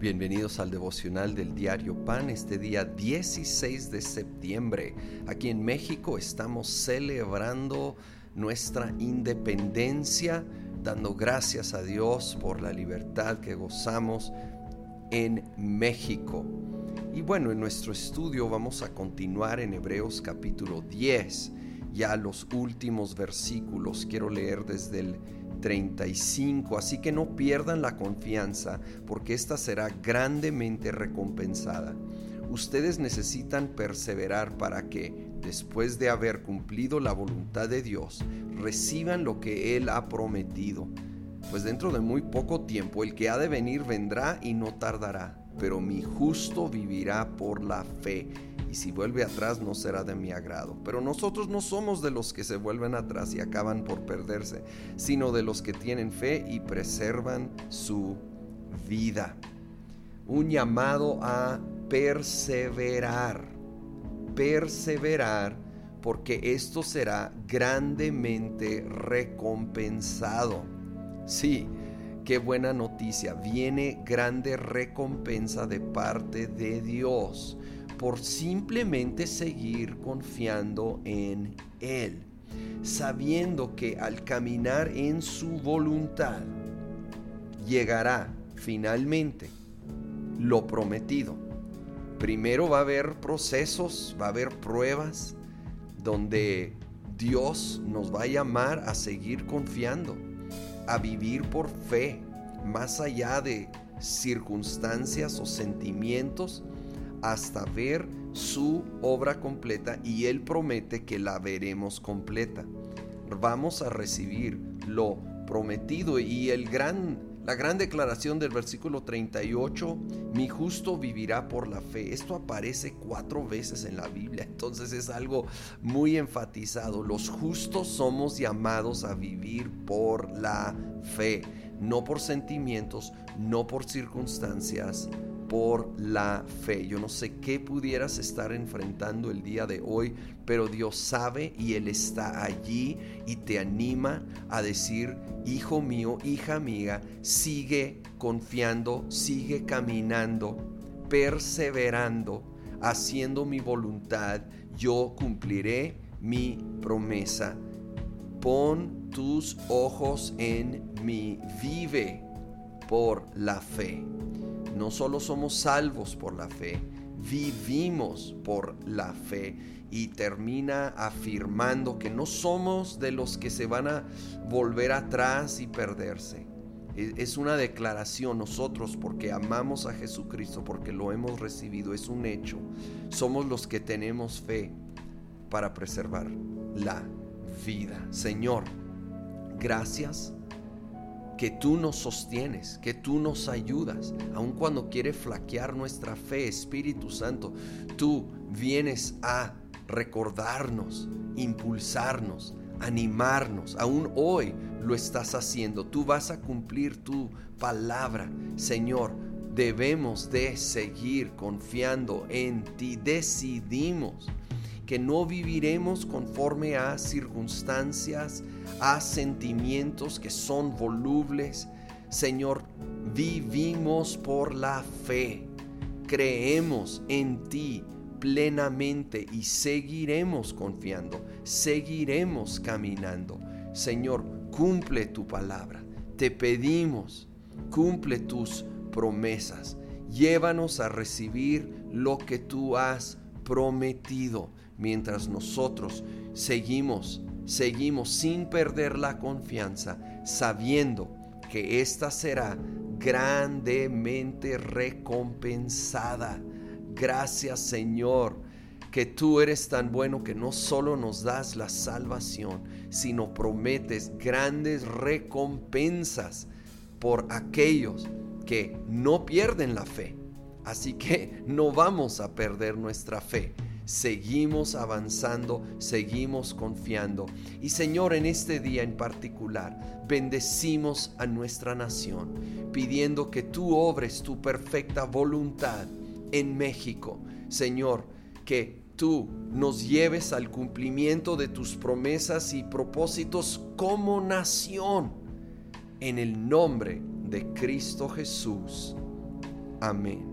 Bienvenidos al devocional del diario Pan este día 16 de septiembre. Aquí en México estamos celebrando nuestra independencia, dando gracias a Dios por la libertad que gozamos en México. Y bueno, en nuestro estudio vamos a continuar en Hebreos capítulo 10, ya los últimos versículos. Quiero leer desde el 35. Así que no pierdan la confianza, porque esta será grandemente recompensada. Ustedes necesitan perseverar para que, después de haber cumplido la voluntad de Dios, reciban lo que Él ha prometido. Pues dentro de muy poco tiempo el que ha de venir vendrá y no tardará, pero mi justo vivirá por la fe y si vuelve atrás no será de mi agrado. Pero nosotros no somos de los que se vuelven atrás y acaban por perderse, sino de los que tienen fe y preservan su vida. Un llamado a perseverar, perseverar, porque esto será grandemente recompensado. Sí, qué buena noticia, viene grande recompensa de parte de Dios por simplemente seguir confiando en Él, sabiendo que al caminar en su voluntad llegará finalmente lo prometido. Primero va a haber procesos, va a haber pruebas donde Dios nos va a llamar a seguir confiando, a vivir por fe, más allá de circunstancias o sentimientos hasta ver su obra completa y Él promete que la veremos completa. Vamos a recibir lo prometido y el gran, la gran declaración del versículo 38, mi justo vivirá por la fe. Esto aparece cuatro veces en la Biblia, entonces es algo muy enfatizado. Los justos somos llamados a vivir por la fe, no por sentimientos, no por circunstancias, por la fe. Yo no sé qué pudieras estar enfrentando el día de hoy, pero Dios sabe y Él está allí y te anima a decir, hijo mío, hija mía, sigue confiando, sigue caminando, perseverando, haciendo mi voluntad, yo cumpliré mi promesa. Pon tus ojos en mí, vive por la fe no solo somos salvos por la fe, vivimos por la fe y termina afirmando que no somos de los que se van a volver atrás y perderse. E, es una declaración nosotros porque amamos a Jesucristo, porque lo hemos recibido, es un hecho. Somos los que tenemos fe para preservar la vida. Señor, gracias que tú nos sostienes, que tú nos ayudas, aun cuando quiere flaquear nuestra fe, Espíritu Santo, tú vienes a recordarnos, impulsarnos, animarnos. Aún hoy lo estás haciendo. Tú vas a cumplir tu palabra. Señor, debemos de seguir confiando en ti. Decidimos que no viviremos conforme a circunstancias, a sentimientos que son volubles. Señor, vivimos por la fe, creemos en ti plenamente y seguiremos confiando, seguiremos caminando. Señor, cumple tu palabra. Te pedimos, cumple tus promesas. Llévanos a recibir lo que tú has prometido mientras nosotros seguimos, seguimos sin perder la confianza, sabiendo que esta será grandemente recompensada. Gracias Señor, que tú eres tan bueno que no solo nos das la salvación, sino prometes grandes recompensas por aquellos que no pierden la fe. Así que no vamos a perder nuestra fe seguimos avanzando, seguimos confiando. Y Señor, en este día en particular, bendecimos a nuestra nación, pidiendo que tú obres tu perfecta voluntad en México. Señor, que tú nos lleves al cumplimiento de tus promesas y propósitos como nación. En el nombre de Cristo Jesús. Amén.